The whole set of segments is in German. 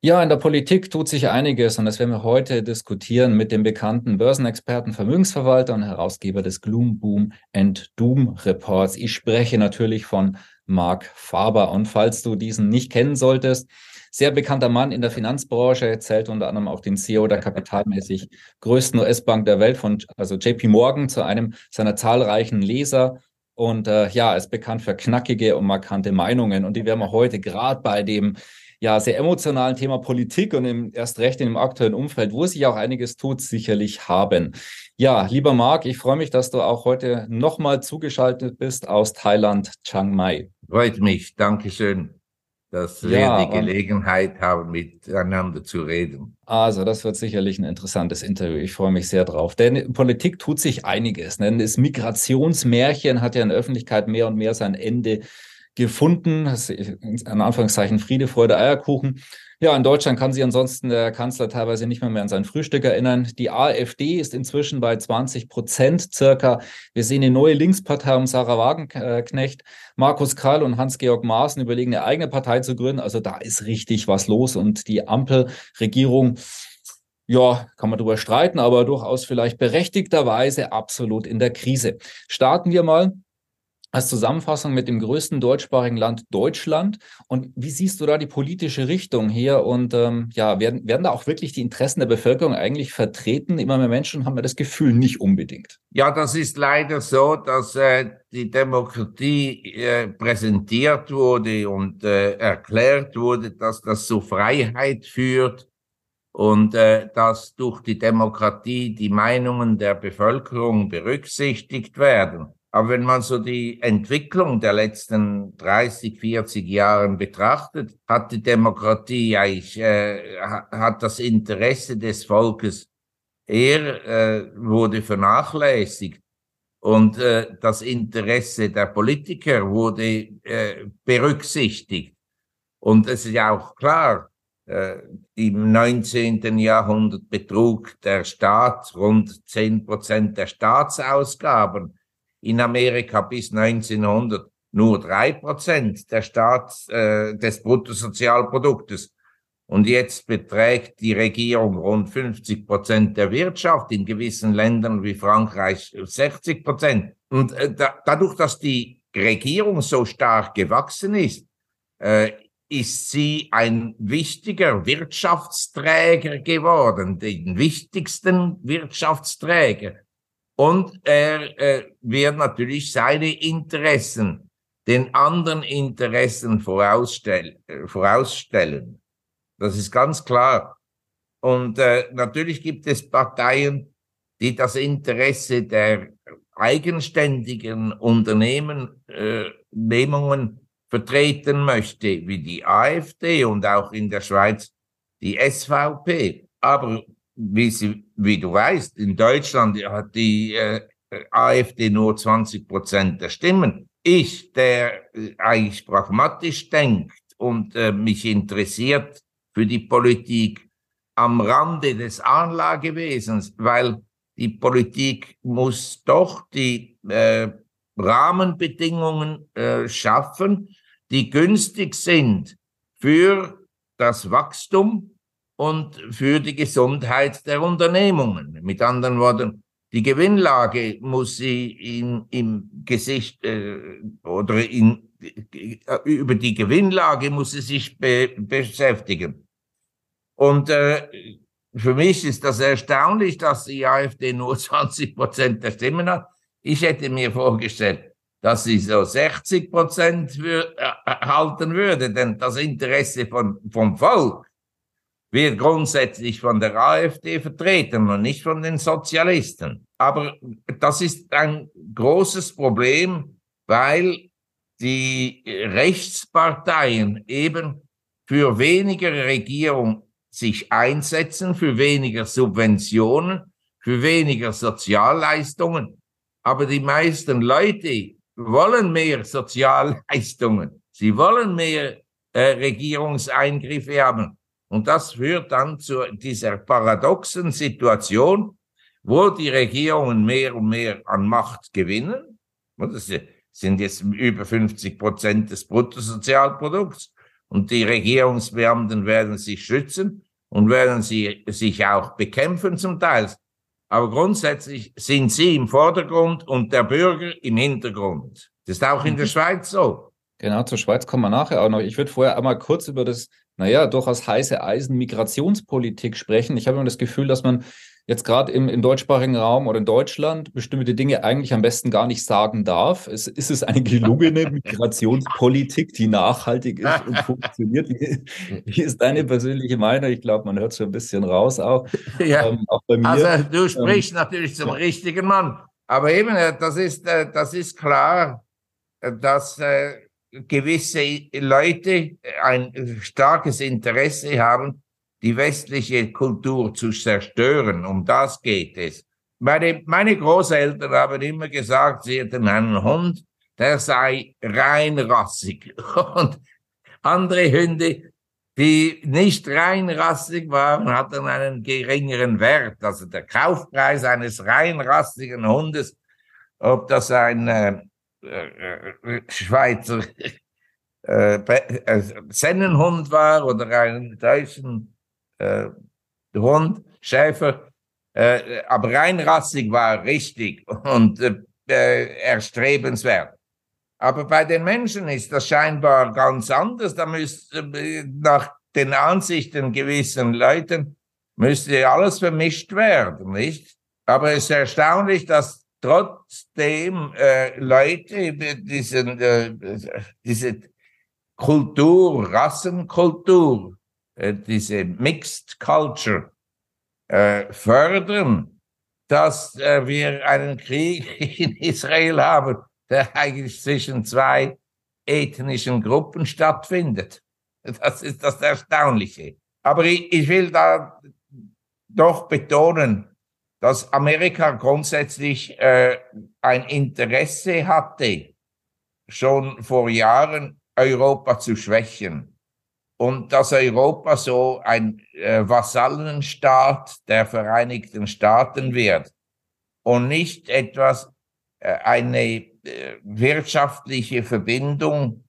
Ja, in der Politik tut sich einiges und das werden wir heute diskutieren mit dem bekannten Börsenexperten, Vermögensverwalter und Herausgeber des Gloom, Boom and Doom Reports. Ich spreche natürlich von Mark Faber und falls du diesen nicht kennen solltest, sehr bekannter Mann in der Finanzbranche, zählt unter anderem auch den CEO der kapitalmäßig größten US-Bank der Welt von, also JP Morgan, zu einem seiner zahlreichen Leser. Und äh, ja, ist bekannt für knackige und markante Meinungen. Und die werden wir heute gerade bei dem ja, sehr emotionalen Thema Politik und im, erst recht in dem aktuellen Umfeld, wo sich auch einiges tut, sicherlich haben. Ja, lieber Marc, ich freue mich, dass du auch heute nochmal zugeschaltet bist aus Thailand, Chiang Mai. Freut mich, Dankeschön dass wir ja, die Gelegenheit haben, miteinander zu reden. Also, das wird sicherlich ein interessantes Interview. Ich freue mich sehr drauf. Denn in Politik tut sich einiges. Denn das Migrationsmärchen hat ja in der Öffentlichkeit mehr und mehr sein Ende gefunden. Das ist an Anführungszeichen Friede, Freude, Eierkuchen. Ja, in Deutschland kann sich ansonsten der Kanzler teilweise nicht mehr, mehr an sein Frühstück erinnern. Die AfD ist inzwischen bei 20 Prozent circa. Wir sehen eine neue Linkspartei um Sarah Wagenknecht. Markus Karl und Hans-Georg Maaßen überlegen, eine eigene Partei zu gründen. Also da ist richtig was los und die Ampelregierung ja, kann man darüber streiten, aber durchaus vielleicht berechtigterweise absolut in der Krise. Starten wir mal als Zusammenfassung mit dem größten deutschsprachigen Land Deutschland. Und wie siehst du da die politische Richtung hier? Und ähm, ja, werden, werden da auch wirklich die Interessen der Bevölkerung eigentlich vertreten? Immer mehr Menschen haben ja das Gefühl, nicht unbedingt. Ja, das ist leider so, dass äh, die Demokratie äh, präsentiert wurde und äh, erklärt wurde, dass das zu Freiheit führt und äh, dass durch die Demokratie die Meinungen der Bevölkerung berücksichtigt werden. Aber wenn man so die Entwicklung der letzten 30, 40 Jahren betrachtet, hat die Demokratie eigentlich, äh, hat das Interesse des Volkes eher äh, wurde vernachlässigt und äh, das Interesse der Politiker wurde äh, berücksichtigt. Und es ist ja auch klar, äh, im 19. Jahrhundert betrug der Staat rund 10 Prozent der Staatsausgaben in Amerika bis 1900 nur drei Prozent der Staats, äh, des Bruttosozialproduktes. Und jetzt beträgt die Regierung rund 50 Prozent der Wirtschaft, in gewissen Ländern wie Frankreich 60 Prozent. Und äh, da, dadurch, dass die Regierung so stark gewachsen ist, äh, ist sie ein wichtiger Wirtschaftsträger geworden, den wichtigsten Wirtschaftsträger und er äh, wird natürlich seine Interessen den anderen Interessen vorausstell äh, vorausstellen. Das ist ganz klar. Und äh, natürlich gibt es Parteien, die das Interesse der eigenständigen Unternehmen, äh, Nehmungen vertreten möchte, wie die AfD und auch in der Schweiz die SVP. Aber wie, sie, wie du weißt, in Deutschland hat die äh, AfD nur 20 Prozent der Stimmen. Ich, der äh, eigentlich pragmatisch denkt und äh, mich interessiert für die Politik am Rande des Anlagewesens, weil die Politik muss doch die äh, Rahmenbedingungen äh, schaffen, die günstig sind für das Wachstum und für die Gesundheit der Unternehmungen. Mit anderen Worten, die Gewinnlage muss sie in, im Gesicht äh, oder in, äh, über die Gewinnlage muss sie sich be, beschäftigen. Und äh, für mich ist das erstaunlich, dass die AfD nur 20 Prozent der Stimmen hat. Ich hätte mir vorgestellt, dass sie so 60 Prozent äh, halten würde, denn das Interesse von, vom Volk wird grundsätzlich von der AfD vertreten und nicht von den Sozialisten. Aber das ist ein großes Problem, weil die Rechtsparteien eben für weniger Regierung sich einsetzen für weniger Subventionen, für weniger Sozialleistungen. Aber die meisten Leute wollen mehr Sozialleistungen. Sie wollen mehr äh, Regierungseingriffe haben. Und das führt dann zu dieser paradoxen Situation, wo die Regierungen mehr und mehr an Macht gewinnen. Das sind jetzt über 50 Prozent des Bruttosozialprodukts. Und die Regierungsbeamten werden sich schützen und werden sie sich auch bekämpfen zum Teil. Aber grundsätzlich sind sie im Vordergrund und der Bürger im Hintergrund. Das ist auch in der mhm. Schweiz so. Genau, zur Schweiz kommen wir nachher auch noch. Ich würde vorher einmal kurz über das, naja, durchaus heiße Eisen Migrationspolitik sprechen. Ich habe immer das Gefühl, dass man jetzt gerade im, im deutschsprachigen Raum oder in Deutschland bestimmte Dinge eigentlich am besten gar nicht sagen darf. Es, ist es eine gelungene Migrationspolitik, die nachhaltig ist und funktioniert? Wie, wie ist deine persönliche Meinung? Ich glaube, man hört schon ein bisschen raus auch. Ja. Ähm, auch bei mir. Also du sprichst ähm, natürlich zum ja. richtigen Mann. Aber eben, äh, das ist, äh, das ist klar, äh, dass gewisse Leute ein starkes Interesse haben, die westliche Kultur zu zerstören. Um das geht es. Meine, meine Großeltern haben immer gesagt, sie hätten einen Hund, der sei reinrassig. Und andere Hunde, die nicht reinrassig waren, hatten einen geringeren Wert. Also der Kaufpreis eines reinrassigen Hundes, ob das ein äh, Schweizer äh, äh, Sennenhund war oder einen deutschen äh, Hund, Schäfer, äh, aber reinrassig war richtig und äh, erstrebenswert. Aber bei den Menschen ist das scheinbar ganz anders. Da müsste äh, nach den Ansichten gewissen Leuten müsste alles vermischt werden, nicht? Aber es ist erstaunlich, dass trotzdem äh, Leute diesen, äh, diese Kultur, Rassenkultur äh, diese Mixed Culture äh, fördern, dass äh, wir einen Krieg in Israel haben, der eigentlich zwischen zwei ethnischen Gruppen stattfindet. Das ist das Erstaunliche. Aber ich, ich will da doch betonen, dass Amerika grundsätzlich äh, ein Interesse hatte, schon vor Jahren Europa zu schwächen. Und dass Europa so ein äh, Vasallenstaat der Vereinigten Staaten wird und nicht etwas, äh, eine äh, wirtschaftliche Verbindung,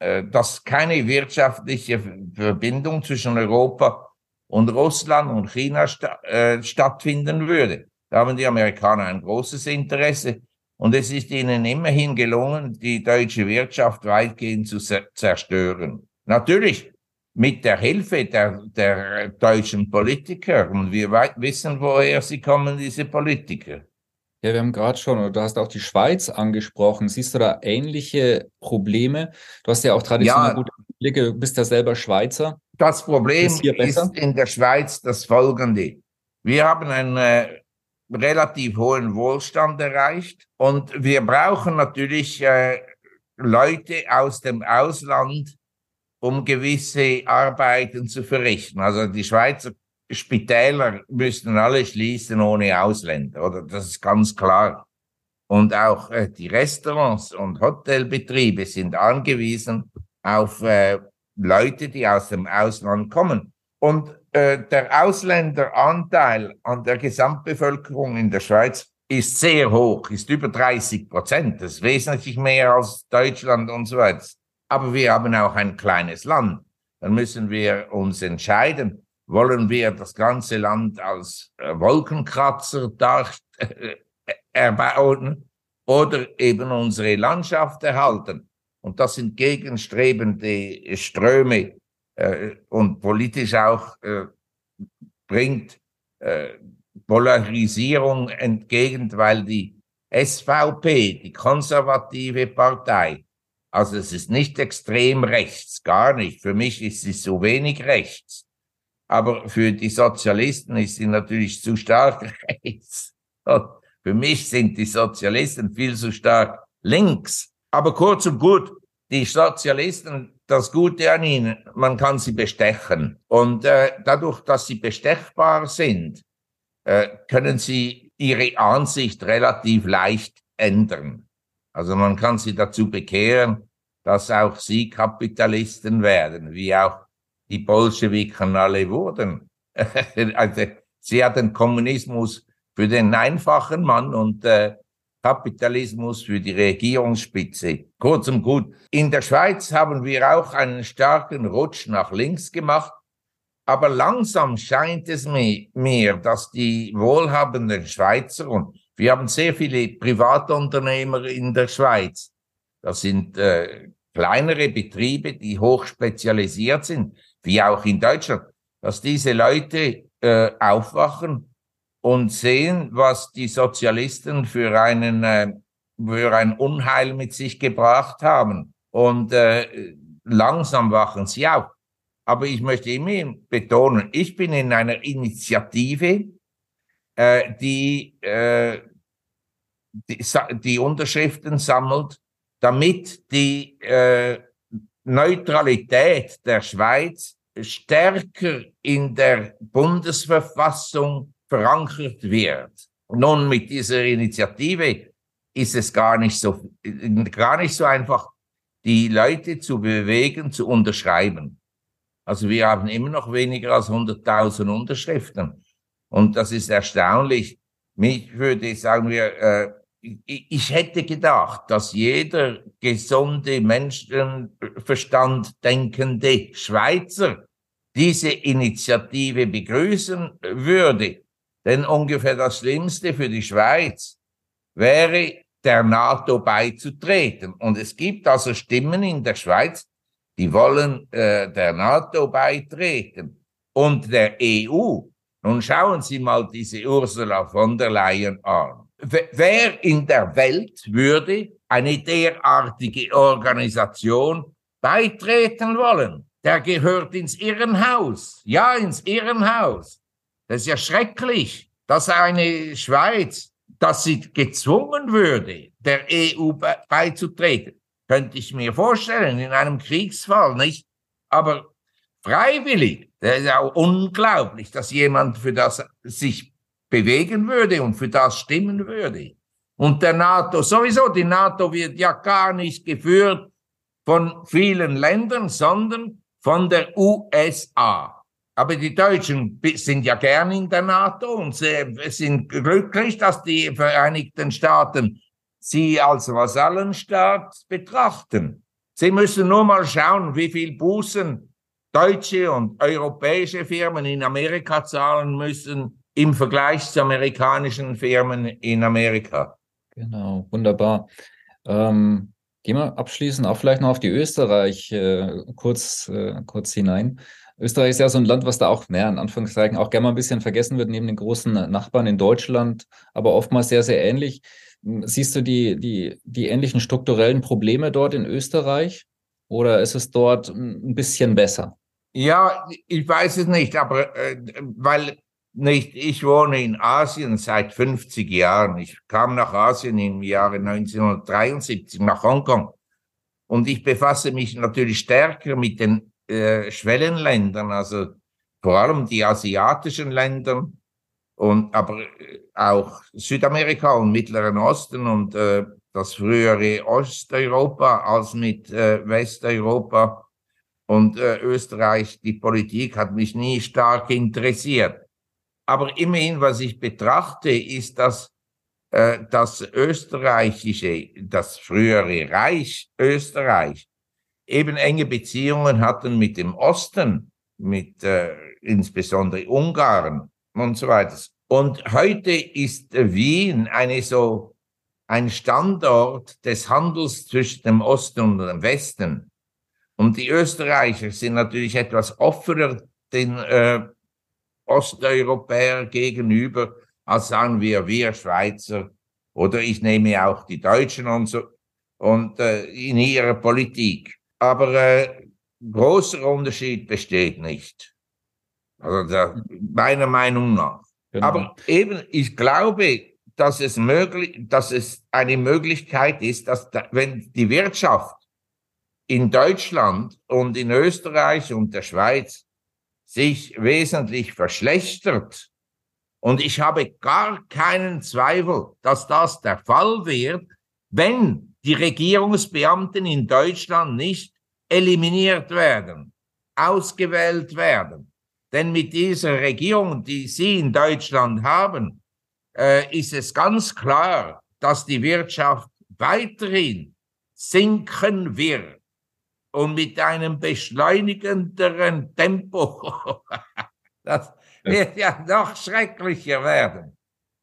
äh, dass keine wirtschaftliche Verbindung zwischen Europa und Russland und China sta äh, stattfinden würde. Da haben die Amerikaner ein großes Interesse. Und es ist ihnen immerhin gelungen, die deutsche Wirtschaft weitgehend zu zerstören. Natürlich mit der Hilfe der, der deutschen Politiker. Und wir wissen, woher sie kommen, diese Politiker. Ja, wir haben gerade schon, du hast auch die Schweiz angesprochen. Siehst du da ähnliche Probleme? Du hast ja auch traditionell ja, gute Blicke, du bist ja selber Schweizer. Das Problem ist, ist in der Schweiz das folgende. Wir haben einen äh, relativ hohen Wohlstand erreicht und wir brauchen natürlich äh, Leute aus dem Ausland, um gewisse Arbeiten zu verrichten. Also die Schweizer Spitäler müssten alle schließen ohne Ausländer, oder? Das ist ganz klar. Und auch äh, die Restaurants und Hotelbetriebe sind angewiesen auf äh, Leute, die aus dem Ausland kommen. Und äh, der Ausländeranteil an der Gesamtbevölkerung in der Schweiz ist sehr hoch, ist über 30 Prozent. Das ist wesentlich mehr als Deutschland und so weiter aber wir haben auch ein kleines Land. Dann müssen wir uns entscheiden, wollen wir das ganze Land als äh, Wolkenkratzer dar äh, erbauen oder eben unsere Landschaft erhalten. Und das sind gegenstrebende Ströme äh, und politisch auch äh, bringt äh, Polarisierung entgegen, weil die SVP, die konservative Partei, also es ist nicht extrem rechts, gar nicht. Für mich ist sie so wenig rechts. Aber für die Sozialisten ist sie natürlich zu stark rechts. Und für mich sind die Sozialisten viel zu stark links. Aber kurz und gut, die Sozialisten das Gute an ihnen, man kann sie bestechen. Und äh, dadurch, dass sie bestechbar sind, äh, können sie ihre Ansicht relativ leicht ändern. Also man kann sie dazu bekehren, dass auch sie Kapitalisten werden, wie auch die Bolschewiken alle wurden. also, sie hat den Kommunismus für den einfachen Mann und äh, Kapitalismus für die Regierungsspitze. Kurz und gut, in der Schweiz haben wir auch einen starken Rutsch nach links gemacht, aber langsam scheint es mir, dass die wohlhabenden Schweizer und wir haben sehr viele Privatunternehmer in der Schweiz. Das sind äh, kleinere Betriebe, die hoch spezialisiert sind, wie auch in Deutschland, dass diese Leute äh, aufwachen und sehen, was die Sozialisten für einen äh, für ein Unheil mit sich gebracht haben. Und äh, langsam wachen sie auf. Aber ich möchte immer betonen, ich bin in einer Initiative, äh, die, äh, die die Unterschriften sammelt, damit die äh, Neutralität der Schweiz stärker in der Bundesverfassung verankert wird. Nun, mit dieser Initiative ist es gar nicht so, gar nicht so einfach, die Leute zu bewegen, zu unterschreiben. Also wir haben immer noch weniger als 100.000 Unterschriften. Und das ist erstaunlich. Mich würde, sagen wir, äh, ich hätte gedacht, dass jeder gesunde Menschenverstand denkende Schweizer diese Initiative begrüßen würde. Denn ungefähr das Schlimmste für die Schweiz wäre, der NATO beizutreten. Und es gibt also Stimmen in der Schweiz, die wollen äh, der NATO beitreten und der EU. Nun schauen Sie mal diese Ursula von der Leyen an. Wer in der Welt würde eine derartige Organisation beitreten wollen? Der gehört ins Irrenhaus. Ja, ins Irrenhaus. Das ist ja schrecklich, dass eine Schweiz, dass sie gezwungen würde, der EU beizutreten. Könnte ich mir vorstellen, in einem Kriegsfall, nicht? Aber freiwillig, das ist ja unglaublich, dass jemand für das sich bewegen würde und für das stimmen würde. Und der NATO, sowieso, die NATO wird ja gar nicht geführt von vielen Ländern, sondern von der USA. Aber die Deutschen sind ja gern in der NATO und sind glücklich, dass die Vereinigten Staaten sie als Vasallenstaat betrachten. Sie müssen nur mal schauen, wie viel Bußen deutsche und europäische Firmen in Amerika zahlen müssen im Vergleich zu amerikanischen Firmen in Amerika. Genau, wunderbar. Ähm, gehen wir abschließend auch vielleicht noch auf die Österreich äh, kurz, äh, kurz hinein. Österreich ist ja so ein Land, was da auch, naja, in Anführungszeichen auch gerne mal ein bisschen vergessen wird, neben den großen Nachbarn in Deutschland, aber oftmals sehr, sehr ähnlich. Siehst du die, die, die ähnlichen strukturellen Probleme dort in Österreich oder ist es dort ein bisschen besser? Ja, ich weiß es nicht, aber äh, weil nicht, ich wohne in Asien seit 50 Jahren. Ich kam nach Asien im Jahre 1973, nach Hongkong. Und ich befasse mich natürlich stärker mit den äh, Schwellenländern, also vor allem die asiatischen Länder und aber äh, auch Südamerika und Mittleren Osten und äh, das frühere Osteuropa als mit äh, Westeuropa und äh, Österreich. Die Politik hat mich nie stark interessiert. Aber immerhin, was ich betrachte, ist, dass äh, das österreichische, das frühere Reich Österreich eben enge Beziehungen hatten mit dem Osten, mit äh, insbesondere Ungarn und so weiter. Und heute ist Wien eine so ein Standort des Handels zwischen dem Osten und dem Westen. Und die Österreicher sind natürlich etwas offener den äh, Osteuropäer gegenüber, als sagen wir, wir Schweizer oder ich nehme auch die Deutschen und so und äh, in ihrer Politik. Aber äh, großer Unterschied besteht nicht. Also da, meiner Meinung nach. Genau. Aber eben, ich glaube, dass es möglich, dass es eine Möglichkeit ist, dass da, wenn die Wirtschaft in Deutschland und in Österreich und der Schweiz sich wesentlich verschlechtert. Und ich habe gar keinen Zweifel, dass das der Fall wird, wenn die Regierungsbeamten in Deutschland nicht eliminiert werden, ausgewählt werden. Denn mit dieser Regierung, die Sie in Deutschland haben, äh, ist es ganz klar, dass die Wirtschaft weiterhin sinken wird und mit einem beschleunigenderen Tempo. das wird ja noch schrecklicher werden.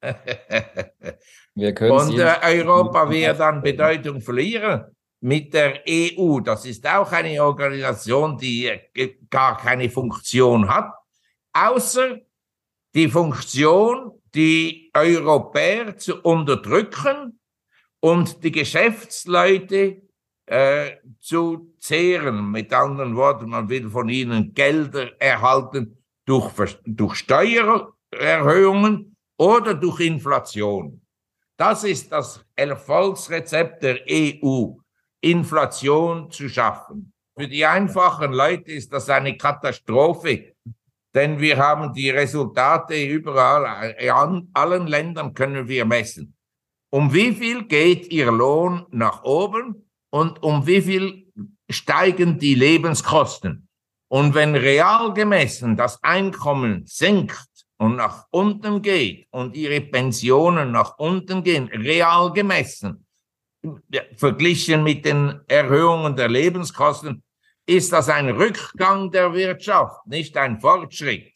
und äh, Europa wird an Bedeutung verlieren mit der EU. Das ist auch eine Organisation, die äh, gar keine Funktion hat, außer die Funktion, die Europäer zu unterdrücken und die Geschäftsleute äh, zu zehren. Mit anderen Worten, man will von ihnen Gelder erhalten durch, durch Steuererhöhungen oder durch Inflation. Das ist das Erfolgsrezept der EU, Inflation zu schaffen. Für die einfachen Leute ist das eine Katastrophe, denn wir haben die Resultate überall, in allen Ländern können wir messen. Um wie viel geht Ihr Lohn nach oben und um wie viel steigen die Lebenskosten? Und wenn real gemessen das Einkommen sinkt und nach unten geht und Ihre Pensionen nach unten gehen, real gemessen, verglichen mit den Erhöhungen der Lebenskosten, ist das ein Rückgang der Wirtschaft, nicht ein Fortschritt.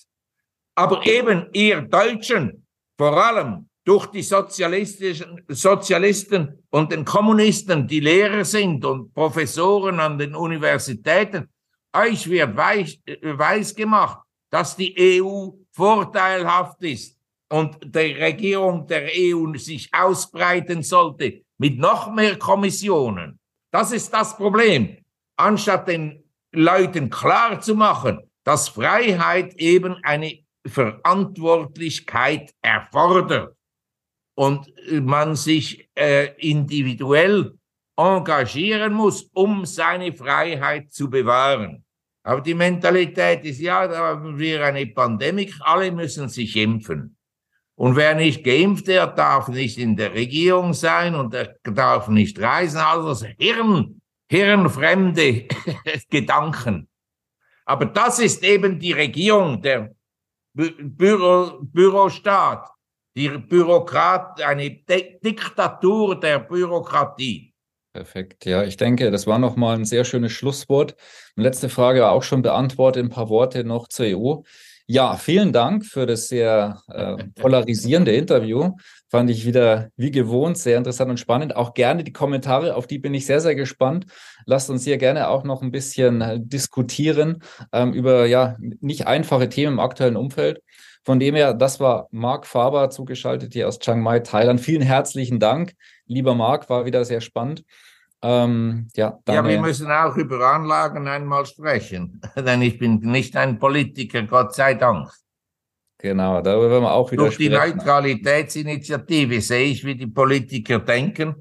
Aber eben ihr Deutschen, vor allem durch die sozialistischen Sozialisten und den Kommunisten, die Lehrer sind und Professoren an den Universitäten, euch wird weiß, weiß gemacht, dass die EU vorteilhaft ist und die Regierung der EU sich ausbreiten sollte mit noch mehr Kommissionen. Das ist das Problem. Anstatt den Leuten klar zu machen, dass Freiheit eben eine Verantwortlichkeit erfordert und man sich äh, individuell engagieren muss, um seine Freiheit zu bewahren. Aber die Mentalität ist, ja, da haben wir eine Pandemie, alle müssen sich impfen. Und wer nicht geimpft wird, darf nicht in der Regierung sein und er darf nicht reisen. Also Hirn, hirnfremde Gedanken. Aber das ist eben die Regierung, der Büro, Bürostaat, die Bürokrat, eine Diktatur der Bürokratie. Perfekt. Ja, ich denke, das war nochmal ein sehr schönes Schlusswort. letzte Frage auch schon beantwortet, ein paar Worte noch zur EU. Ja, vielen Dank für das sehr äh, polarisierende Interview. Fand ich wieder wie gewohnt sehr interessant und spannend. Auch gerne die Kommentare, auf die bin ich sehr, sehr gespannt. Lasst uns hier gerne auch noch ein bisschen äh, diskutieren ähm, über ja nicht einfache Themen im aktuellen Umfeld. Von dem her, das war Marc Faber zugeschaltet hier aus Chiang Mai, Thailand. Vielen herzlichen Dank, lieber Marc, war wieder sehr spannend. Ähm, ja, ja, wir müssen auch über Anlagen einmal sprechen, denn ich bin nicht ein Politiker, Gott sei Dank. Genau, darüber werden wir auch wieder Durch sprechen. die Neutralitätsinitiative sehe ich, wie die Politiker denken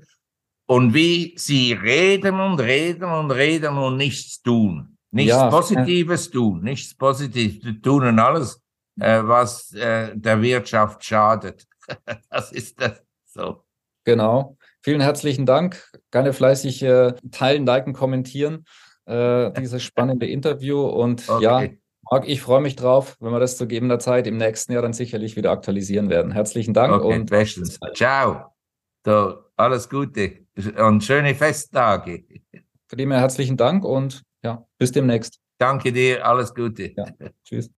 und wie sie reden und reden und reden und nichts tun. Nichts ja, Positives tun, nichts Positives tun und alles äh, was äh, der Wirtschaft schadet. das ist das so. Genau. Vielen herzlichen Dank. Gerne fleißig äh, teilen, liken, kommentieren äh, dieses spannende Interview. Und okay. ja, Marc, ich freue mich drauf, wenn wir das zu gegebener Zeit im nächsten Jahr dann sicherlich wieder aktualisieren werden. Herzlichen Dank okay, und bestens. Ciao. So, alles Gute und schöne Festtage. Für die mir herzlichen Dank und ja, bis demnächst. Danke dir, alles Gute. Ja, tschüss.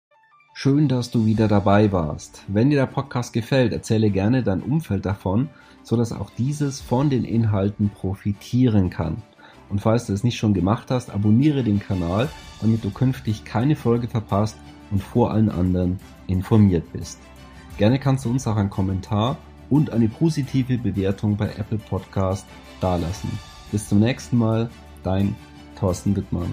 Schön, dass du wieder dabei warst. Wenn dir der Podcast gefällt, erzähle gerne dein Umfeld davon, sodass auch dieses von den Inhalten profitieren kann. Und falls du es nicht schon gemacht hast, abonniere den Kanal, damit du künftig keine Folge verpasst und vor allen anderen informiert bist. Gerne kannst du uns auch einen Kommentar und eine positive Bewertung bei Apple Podcast dalassen. Bis zum nächsten Mal, dein Thorsten Wittmann.